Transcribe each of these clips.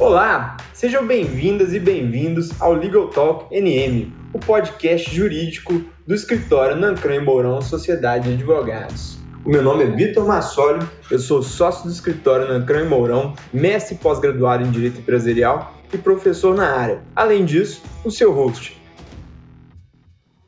Olá, sejam bem-vindas e bem-vindos ao Legal Talk NM, o podcast jurídico do escritório Nancran e Mourão Sociedade de Advogados. O meu nome é Vitor Massoli, eu sou sócio do escritório Nancran e Mourão, mestre pós-graduado em Direito Empresarial e professor na área. Além disso, o seu host.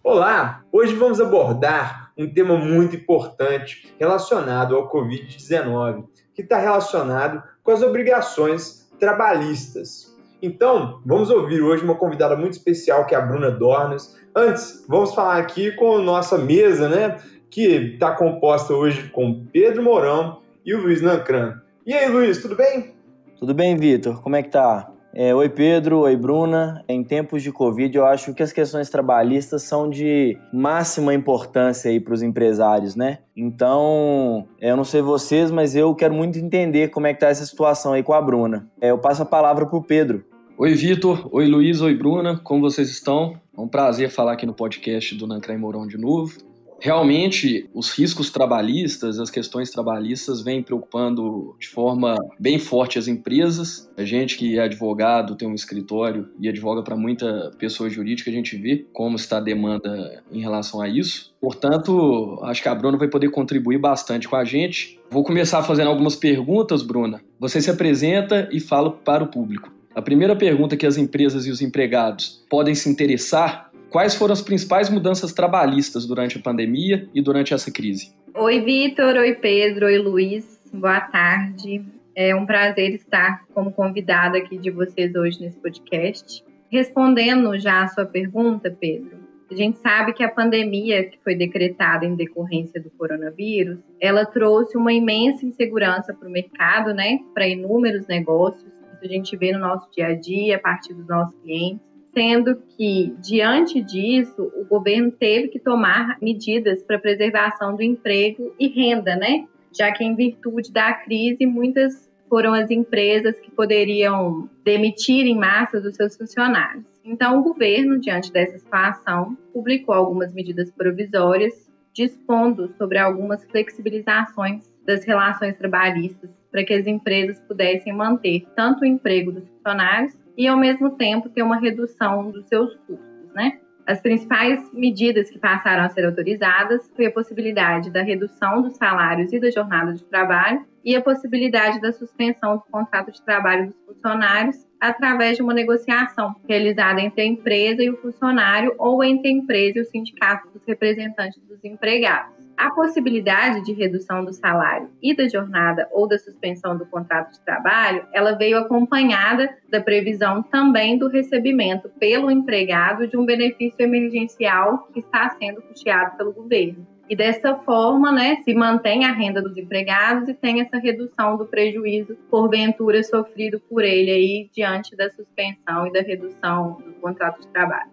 Olá, hoje vamos abordar um tema muito importante relacionado ao Covid-19, que está relacionado com as obrigações trabalhistas. Então, vamos ouvir hoje uma convidada muito especial, que é a Bruna Dornas. Antes, vamos falar aqui com a nossa mesa, né? Que está composta hoje com Pedro Mourão e o Luiz Nancran. E aí, Luiz, tudo bem? Tudo bem, Vitor. Como é que tá? É, oi, Pedro. Oi, Bruna. Em tempos de Covid, eu acho que as questões trabalhistas são de máxima importância aí para os empresários, né? Então, eu não sei vocês, mas eu quero muito entender como é que tá essa situação aí com a Bruna. É, eu passo a palavra para o Pedro. Oi, Vitor. Oi, Luiz. Oi, Bruna. Como vocês estão? É um prazer falar aqui no podcast do Nancra Mourão de novo realmente os riscos trabalhistas, as questões trabalhistas vêm preocupando de forma bem forte as empresas. A gente que é advogado, tem um escritório e advoga para muita pessoa jurídica, a gente vê como está a demanda em relação a isso. Portanto, acho que a Bruna vai poder contribuir bastante com a gente. Vou começar fazendo algumas perguntas, Bruna. Você se apresenta e fala para o público. A primeira pergunta que as empresas e os empregados podem se interessar Quais foram as principais mudanças trabalhistas durante a pandemia e durante essa crise? Oi, Vitor. Oi, Pedro. Oi, Luiz. Boa tarde. É um prazer estar como convidada aqui de vocês hoje nesse podcast. Respondendo já a sua pergunta, Pedro, a gente sabe que a pandemia que foi decretada em decorrência do coronavírus, ela trouxe uma imensa insegurança para o mercado, né? Para inúmeros negócios. Isso a gente vê no nosso dia a dia, a partir dos nossos clientes sendo que, diante disso, o governo teve que tomar medidas para preservação do emprego e renda, né? Já que, em virtude da crise, muitas foram as empresas que poderiam demitir em massa dos seus funcionários. Então, o governo, diante dessa situação, publicou algumas medidas provisórias, dispondo sobre algumas flexibilizações das relações trabalhistas para que as empresas pudessem manter tanto o emprego dos funcionários e, ao mesmo tempo, ter uma redução dos seus custos, né? As principais medidas que passaram a ser autorizadas foi a possibilidade da redução dos salários e da jornada de trabalho e a possibilidade da suspensão do contrato de trabalho dos funcionários através de uma negociação realizada entre a empresa e o funcionário ou entre a empresa e o sindicato dos representantes dos empregados. A possibilidade de redução do salário e da jornada ou da suspensão do contrato de trabalho, ela veio acompanhada da previsão também do recebimento pelo empregado de um benefício emergencial que está sendo custeado pelo governo. E dessa forma, né, se mantém a renda dos empregados e tem essa redução do prejuízo porventura sofrido por ele aí diante da suspensão e da redução do contrato de trabalho.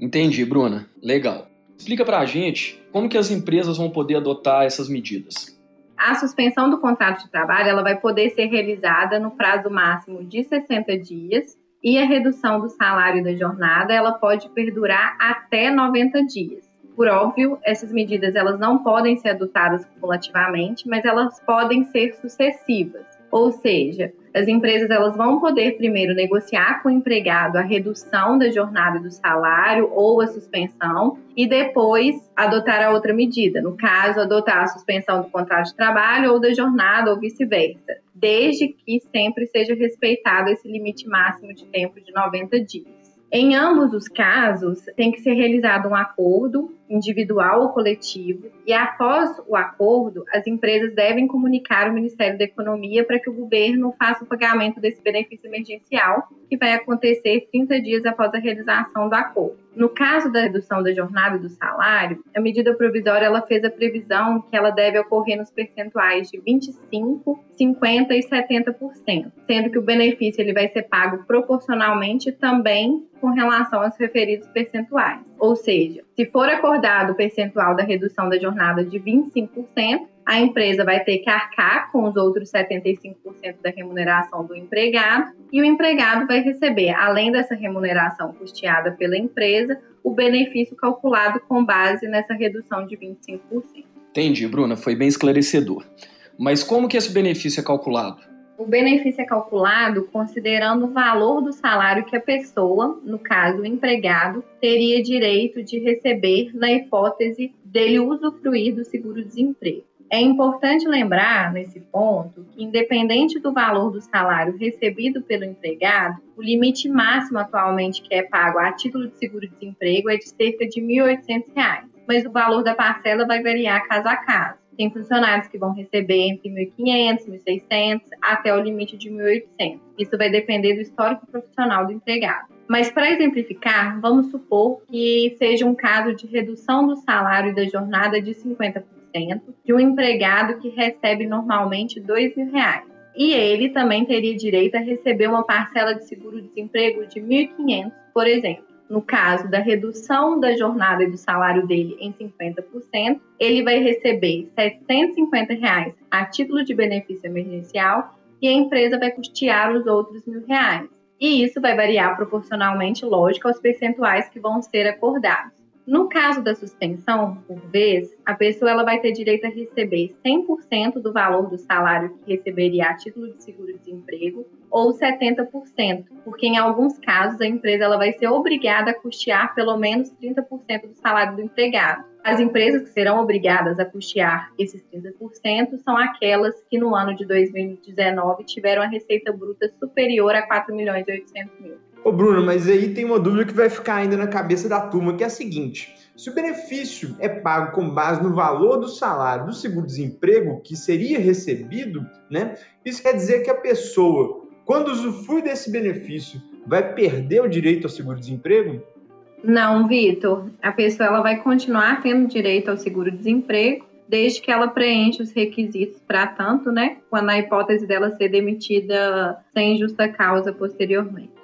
Entendi, Bruna. Legal. Explica para a gente como que as empresas vão poder adotar essas medidas. A suspensão do contrato de trabalho ela vai poder ser realizada no prazo máximo de 60 dias e a redução do salário da jornada ela pode perdurar até 90 dias. Por óbvio, essas medidas elas não podem ser adotadas cumulativamente, mas elas podem ser sucessivas. Ou seja, as empresas elas vão poder primeiro negociar com o empregado a redução da jornada do salário ou a suspensão e depois adotar a outra medida, no caso, adotar a suspensão do contrato de trabalho ou da jornada ou vice-versa, desde que sempre seja respeitado esse limite máximo de tempo de 90 dias. Em ambos os casos, tem que ser realizado um acordo individual ou coletivo, e após o acordo, as empresas devem comunicar ao Ministério da Economia para que o governo faça o pagamento desse benefício emergencial, que vai acontecer 30 dias após a realização do acordo. No caso da redução da jornada do salário, a medida provisória ela fez a previsão que ela deve ocorrer nos percentuais de 25, 50 e 70%, sendo que o benefício ele vai ser pago proporcionalmente também com relação aos referidos percentuais. Ou seja, se for acordado o percentual da redução da jornada de 25%, a empresa vai ter que arcar com os outros 75% da remuneração do empregado e o empregado vai receber, além dessa remuneração custeada pela empresa, o benefício calculado com base nessa redução de 25%. Entendi, Bruna, foi bem esclarecedor. Mas como que esse benefício é calculado? O benefício é calculado considerando o valor do salário que a pessoa, no caso o empregado, teria direito de receber na hipótese dele usufruir do seguro-desemprego. É importante lembrar, nesse ponto, que, independente do valor do salário recebido pelo empregado, o limite máximo atualmente que é pago a título de seguro-desemprego é de cerca de R$ 1.800, mas o valor da parcela vai variar caso a caso. Tem funcionários que vão receber entre 1.500, 1.600 até o limite de 1.800. Isso vai depender do histórico profissional do empregado. Mas para exemplificar, vamos supor que seja um caso de redução do salário da jornada de 50% de um empregado que recebe normalmente R$ mil reais. E ele também teria direito a receber uma parcela de seguro-desemprego de 1.500, por exemplo. No caso da redução da jornada e do salário dele em 50%, ele vai receber 750 reais a título de benefício emergencial e a empresa vai custear os outros mil reais. E isso vai variar proporcionalmente, lógico, aos percentuais que vão ser acordados. No caso da suspensão, por vez, a pessoa ela vai ter direito a receber 100% do valor do salário que receberia a título de seguro-desemprego ou 70%, porque em alguns casos a empresa ela vai ser obrigada a custear pelo menos 30% do salário do empregado. As empresas que serão obrigadas a custear esses 30% são aquelas que no ano de 2019 tiveram a receita bruta superior a 4 milhões e 800 mil. Ô Bruno, mas aí tem uma dúvida que vai ficar ainda na cabeça da turma, que é a seguinte: se o benefício é pago com base no valor do salário do seguro-desemprego que seria recebido, né? Isso quer dizer que a pessoa, quando usufrui desse benefício, vai perder o direito ao seguro-desemprego? Não, Vitor. A pessoa ela vai continuar tendo direito ao seguro-desemprego desde que ela preencha os requisitos para tanto, né? Quando a hipótese dela ser demitida sem justa causa posteriormente.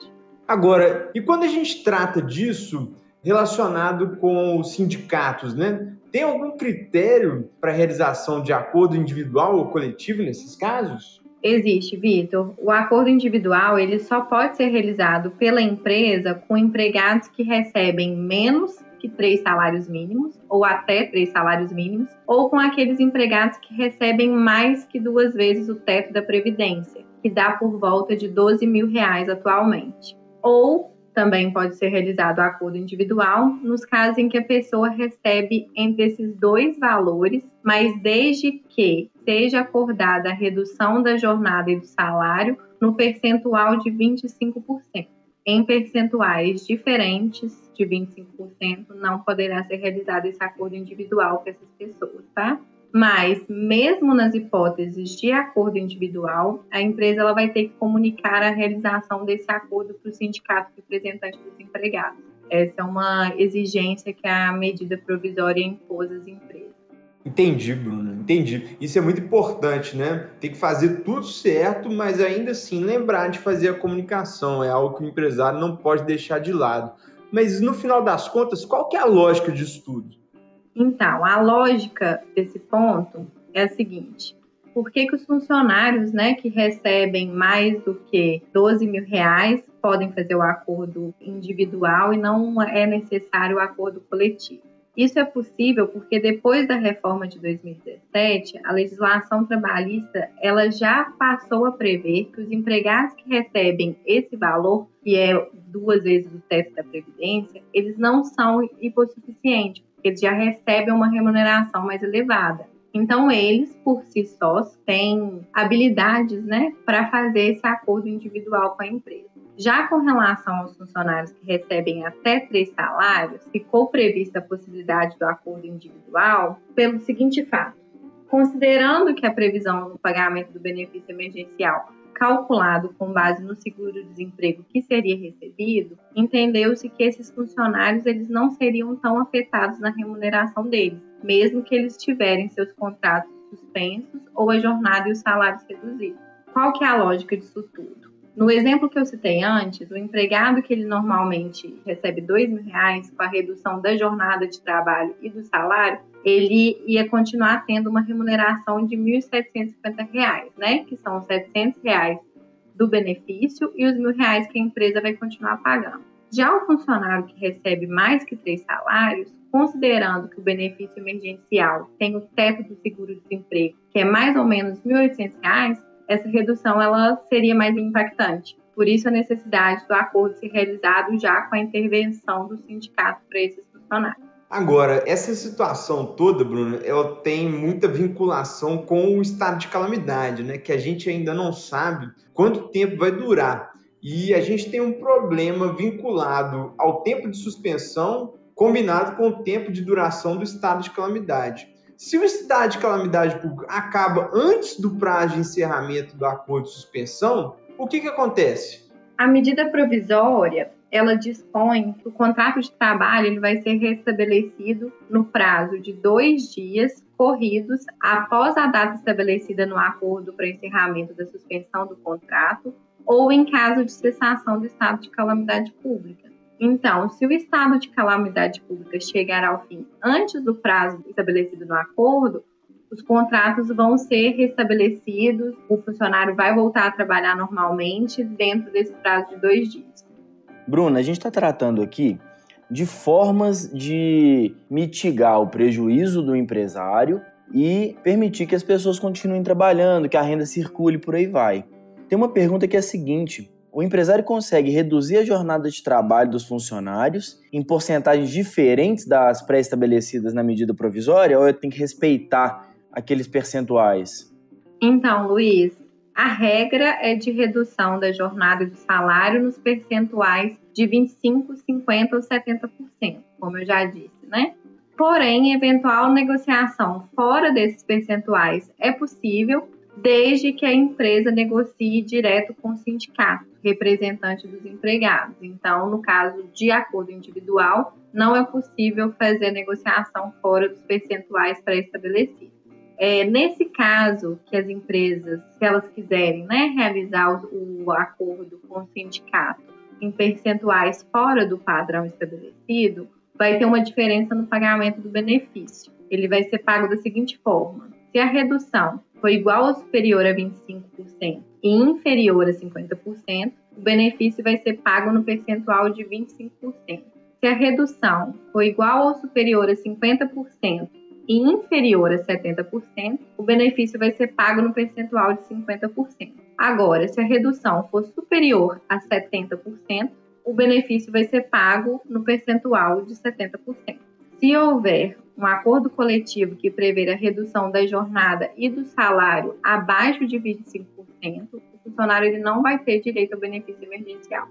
Agora, e quando a gente trata disso relacionado com os sindicatos, né? Tem algum critério para realização de acordo individual ou coletivo nesses casos? Existe, Vitor. O acordo individual ele só pode ser realizado pela empresa com empregados que recebem menos que três salários mínimos, ou até três salários mínimos, ou com aqueles empregados que recebem mais que duas vezes o teto da Previdência, que dá por volta de 12 mil reais atualmente ou também pode ser realizado o acordo individual nos casos em que a pessoa recebe entre esses dois valores, mas desde que seja acordada a redução da jornada e do salário no percentual de 25%. Em percentuais diferentes de 25%, não poderá ser realizado esse acordo individual com essas pessoas, tá? Mas, mesmo nas hipóteses de acordo individual, a empresa ela vai ter que comunicar a realização desse acordo para o sindicato representante dos empregados. Essa é uma exigência que a medida provisória impôs às empresas. Entendi, Bruno, entendi. Isso é muito importante, né? Tem que fazer tudo certo, mas ainda assim lembrar de fazer a comunicação. É algo que o empresário não pode deixar de lado. Mas no final das contas, qual que é a lógica disso tudo? Então, a lógica desse ponto é a seguinte: por que, que os funcionários né, que recebem mais do que 12 mil reais podem fazer o acordo individual e não é necessário o acordo coletivo? Isso é possível porque depois da reforma de 2017, a legislação trabalhista ela já passou a prever que os empregados que recebem esse valor, que é duas vezes o teto da previdência, eles não são hipossuficientes, eles já recebem uma remuneração mais elevada. Então, eles, por si sós, têm habilidades né, para fazer esse acordo individual com a empresa. Já com relação aos funcionários que recebem até três salários, ficou prevista a possibilidade do acordo individual pelo seguinte fato: considerando que a previsão do pagamento do benefício emergencial calculado com base no seguro-desemprego que seria recebido, entendeu-se que esses funcionários eles não seriam tão afetados na remuneração deles, mesmo que eles tiverem seus contratos suspensos ou a jornada e os salários reduzidos. Qual que é a lógica disso tudo? No exemplo que eu citei antes, o empregado que ele normalmente recebe dois mil reais com a redução da jornada de trabalho e do salário, ele ia continuar tendo uma remuneração de R$ 1.750, né? Que são os 700 reais do benefício e os mil reais que a empresa vai continuar pagando. Já o funcionário que recebe mais que três salários, considerando que o benefício emergencial tem o teto do seguro-desemprego, que é mais ou menos R$ 1.800, essa redução ela seria mais impactante. Por isso a necessidade do acordo ser realizado já com a intervenção do sindicato para esses funcionários. Agora, essa situação toda, Bruno, ela tem muita vinculação com o estado de calamidade, né? Que a gente ainda não sabe quanto tempo vai durar. E a gente tem um problema vinculado ao tempo de suspensão combinado com o tempo de duração do estado de calamidade. Se o estado de calamidade pública acaba antes do prazo de encerramento do acordo de suspensão, o que, que acontece? A medida provisória ela dispõe que o contrato de trabalho ele vai ser restabelecido no prazo de dois dias corridos após a data estabelecida no acordo para encerramento da suspensão do contrato ou em caso de cessação do estado de calamidade pública. Então, se o estado de calamidade pública chegar ao fim antes do prazo estabelecido no acordo, os contratos vão ser restabelecidos, o funcionário vai voltar a trabalhar normalmente dentro desse prazo de dois dias. Bruna, a gente está tratando aqui de formas de mitigar o prejuízo do empresário e permitir que as pessoas continuem trabalhando, que a renda circule por aí vai. Tem uma pergunta que é a seguinte: o empresário consegue reduzir a jornada de trabalho dos funcionários em porcentagens diferentes das pré-estabelecidas na medida provisória ou tem que respeitar aqueles percentuais? Então, Luiz, a regra é de redução da jornada de salário nos percentuais de 25, 50 ou 70%, como eu já disse, né? Porém, eventual negociação fora desses percentuais é possível desde que a empresa negocie direto com o sindicato, representante dos empregados. Então, no caso de acordo individual, não é possível fazer negociação fora dos percentuais pré-estabelecidos. É, nesse caso, que as empresas, se elas quiserem né, realizar o, o acordo com o sindicato em percentuais fora do padrão estabelecido, vai ter uma diferença no pagamento do benefício. Ele vai ser pago da seguinte forma: se a redução for igual ou superior a 25% e inferior a 50%, o benefício vai ser pago no percentual de 25%. Se a redução for igual ou superior a 50% e inferior a 70%, o benefício vai ser pago no percentual de 50%. Agora, se a redução for superior a 70%, o benefício vai ser pago no percentual de 70%. Se houver um acordo coletivo que prevê a redução da jornada e do salário abaixo de 25%, o funcionário ele não vai ter direito ao benefício emergencial.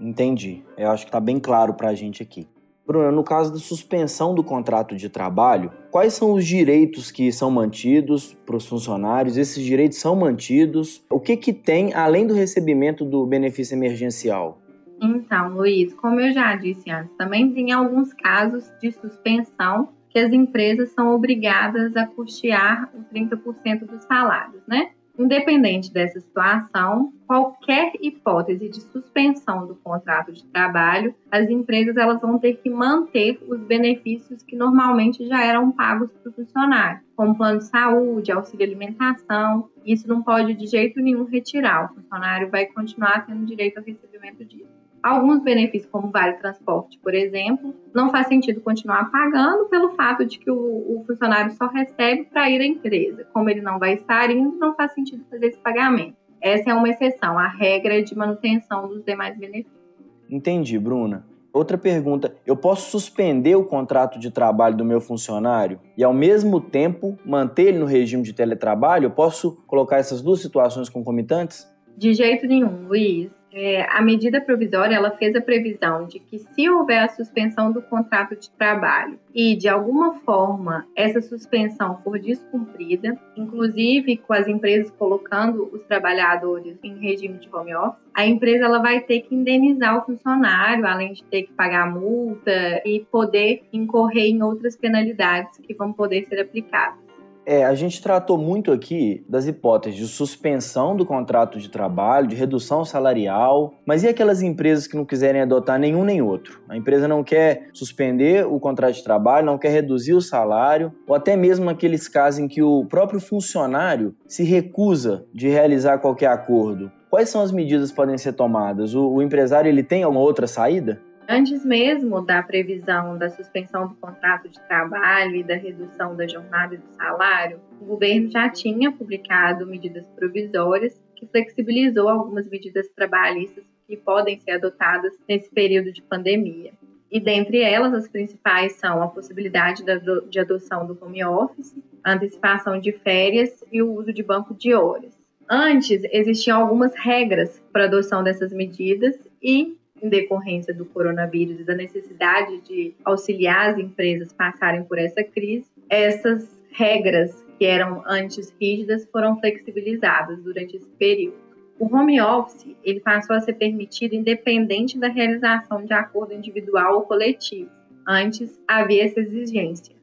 Entendi. Eu acho que está bem claro para a gente aqui. Bruna, no caso da suspensão do contrato de trabalho, quais são os direitos que são mantidos para os funcionários? Esses direitos são mantidos? O que, que tem além do recebimento do benefício emergencial? Então, Luiz, como eu já disse antes, também tem alguns casos de suspensão que as empresas são obrigadas a custear os 30% dos salários, né? Independente dessa situação, qualquer hipótese de suspensão do contrato de trabalho, as empresas elas vão ter que manter os benefícios que normalmente já eram pagos para o funcionário, como plano de saúde, auxílio alimentação. Isso não pode de jeito nenhum retirar. O funcionário vai continuar tendo direito ao recebimento disso. Alguns benefícios, como vale transporte, por exemplo, não faz sentido continuar pagando pelo fato de que o, o funcionário só recebe para ir à empresa. Como ele não vai estar indo, não faz sentido fazer esse pagamento. Essa é uma exceção. A regra é de manutenção dos demais benefícios. Entendi, Bruna. Outra pergunta: eu posso suspender o contrato de trabalho do meu funcionário e, ao mesmo tempo, manter ele no regime de teletrabalho? Eu posso colocar essas duas situações concomitantes? De jeito nenhum, Luiz é, a medida provisória ela fez a previsão de que se houver a suspensão do contrato de trabalho e de alguma forma essa suspensão for descumprida, inclusive com as empresas colocando os trabalhadores em regime de home office, a empresa ela vai ter que indenizar o funcionário, além de ter que pagar multa e poder incorrer em outras penalidades que vão poder ser aplicadas. É, a gente tratou muito aqui das hipóteses de suspensão do contrato de trabalho, de redução salarial, mas e aquelas empresas que não quiserem adotar nenhum nem outro? A empresa não quer suspender o contrato de trabalho, não quer reduzir o salário, ou até mesmo aqueles casos em que o próprio funcionário se recusa de realizar qualquer acordo. Quais são as medidas que podem ser tomadas? O, o empresário ele tem alguma outra saída? Antes mesmo da previsão da suspensão do contrato de trabalho e da redução da jornada e do salário, o governo já tinha publicado medidas provisórias que flexibilizou algumas medidas trabalhistas que podem ser adotadas nesse período de pandemia. E dentre elas, as principais são a possibilidade de adoção do home office, a antecipação de férias e o uso de banco de horas. Antes, existiam algumas regras para adoção dessas medidas e, em decorrência do coronavírus e da necessidade de auxiliar as empresas passarem por essa crise, essas regras que eram antes rígidas foram flexibilizadas durante esse período. O home office ele passou a ser permitido independente da realização de acordo individual ou coletivo. Antes havia essa exigência.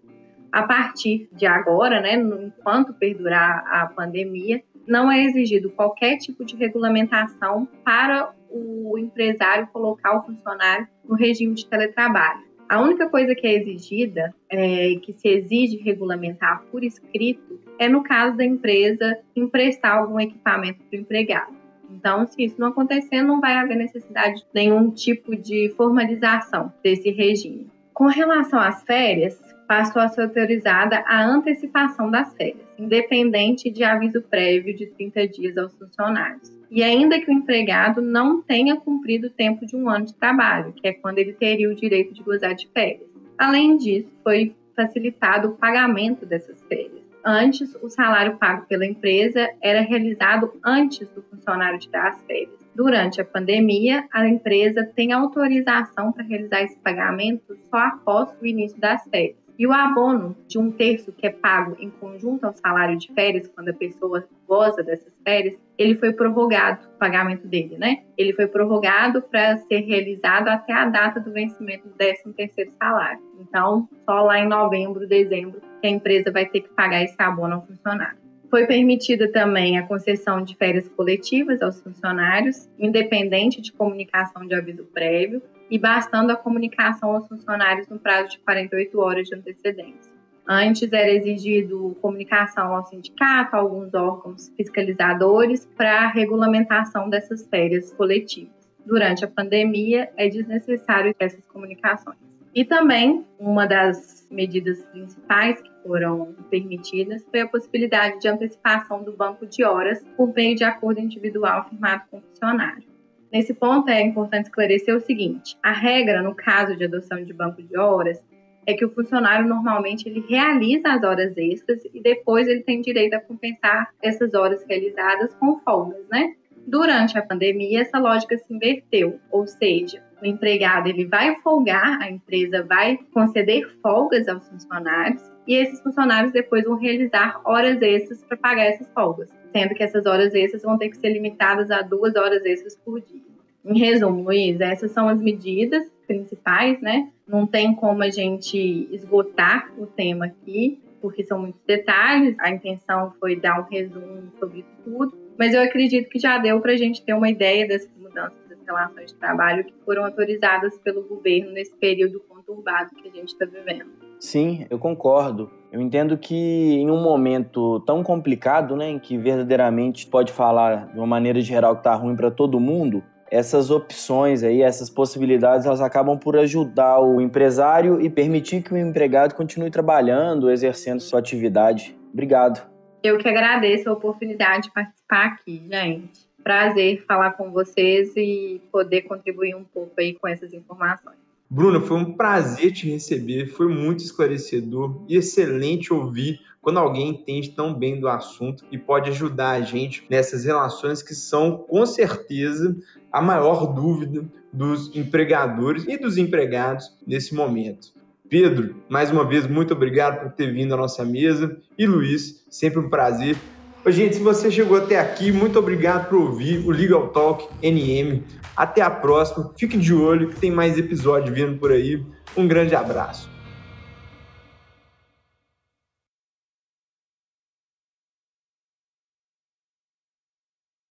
A partir de agora, né, enquanto perdurar a pandemia, não é exigido qualquer tipo de regulamentação para o empresário colocar o funcionário no regime de teletrabalho. A única coisa que é exigida, é, que se exige regulamentar por escrito, é no caso da empresa emprestar algum equipamento para o empregado. Então, se isso não acontecer, não vai haver necessidade de nenhum tipo de formalização desse regime. Com relação às férias, passou a ser autorizada a antecipação das férias, independente de aviso prévio de 30 dias aos funcionários. E ainda que o empregado não tenha cumprido o tempo de um ano de trabalho, que é quando ele teria o direito de gozar de férias. Além disso, foi facilitado o pagamento dessas férias. Antes, o salário pago pela empresa era realizado antes do funcionário tirar as férias. Durante a pandemia, a empresa tem autorização para realizar esse pagamento só após o início das férias. E o abono de um terço que é pago em conjunto ao salário de férias, quando a pessoa goza dessas férias, ele foi prorrogado, o pagamento dele, né? Ele foi prorrogado para ser realizado até a data do vencimento do 13 terceiro salário. Então, só lá em novembro, dezembro, que a empresa vai ter que pagar esse abono ao funcionário. Foi permitida também a concessão de férias coletivas aos funcionários, independente de comunicação de aviso prévio, e bastando a comunicação aos funcionários no prazo de 48 horas de antecedência. Antes era exigido comunicação ao sindicato, a alguns órgãos fiscalizadores, para a regulamentação dessas férias coletivas. Durante a pandemia, é desnecessário essas comunicações. E também, uma das medidas principais que foram permitidas foi a possibilidade de antecipação do banco de horas por meio de acordo individual firmado com o funcionário. Nesse ponto é importante esclarecer o seguinte: a regra no caso de adoção de banco de horas é que o funcionário normalmente ele realiza as horas extras e depois ele tem direito a compensar essas horas realizadas com folgas, né? Durante a pandemia, essa lógica se inverteu, ou seja, o empregado ele vai folgar, a empresa vai conceder folgas aos funcionários e esses funcionários depois vão realizar horas extras para pagar essas folgas, sendo que essas horas extras vão ter que ser limitadas a duas horas extras por dia. Em resumo, Luiz, essas são as medidas principais, né? Não tem como a gente esgotar o tema aqui, porque são muitos detalhes. A intenção foi dar um resumo sobre tudo, mas eu acredito que já deu para a gente ter uma ideia dessas mudanças relações de trabalho que foram autorizadas pelo governo nesse período conturbado que a gente está vivendo. Sim, eu concordo. Eu entendo que em um momento tão complicado, né, em que verdadeiramente pode falar de uma maneira geral que está ruim para todo mundo, essas opções aí, essas possibilidades, elas acabam por ajudar o empresário e permitir que o empregado continue trabalhando, exercendo sua atividade. Obrigado. Eu que agradeço a oportunidade de participar aqui, gente. Prazer falar com vocês e poder contribuir um pouco aí com essas informações. Bruna, foi um prazer te receber, foi muito esclarecedor e excelente ouvir quando alguém entende tão bem do assunto e pode ajudar a gente nessas relações que são, com certeza, a maior dúvida dos empregadores e dos empregados nesse momento. Pedro, mais uma vez, muito obrigado por ter vindo à nossa mesa. E Luiz, sempre um prazer. Gente, se você chegou até aqui, muito obrigado por ouvir o Legal Talk NM. Até a próxima. Fique de olho que tem mais episódio vindo por aí. Um grande abraço.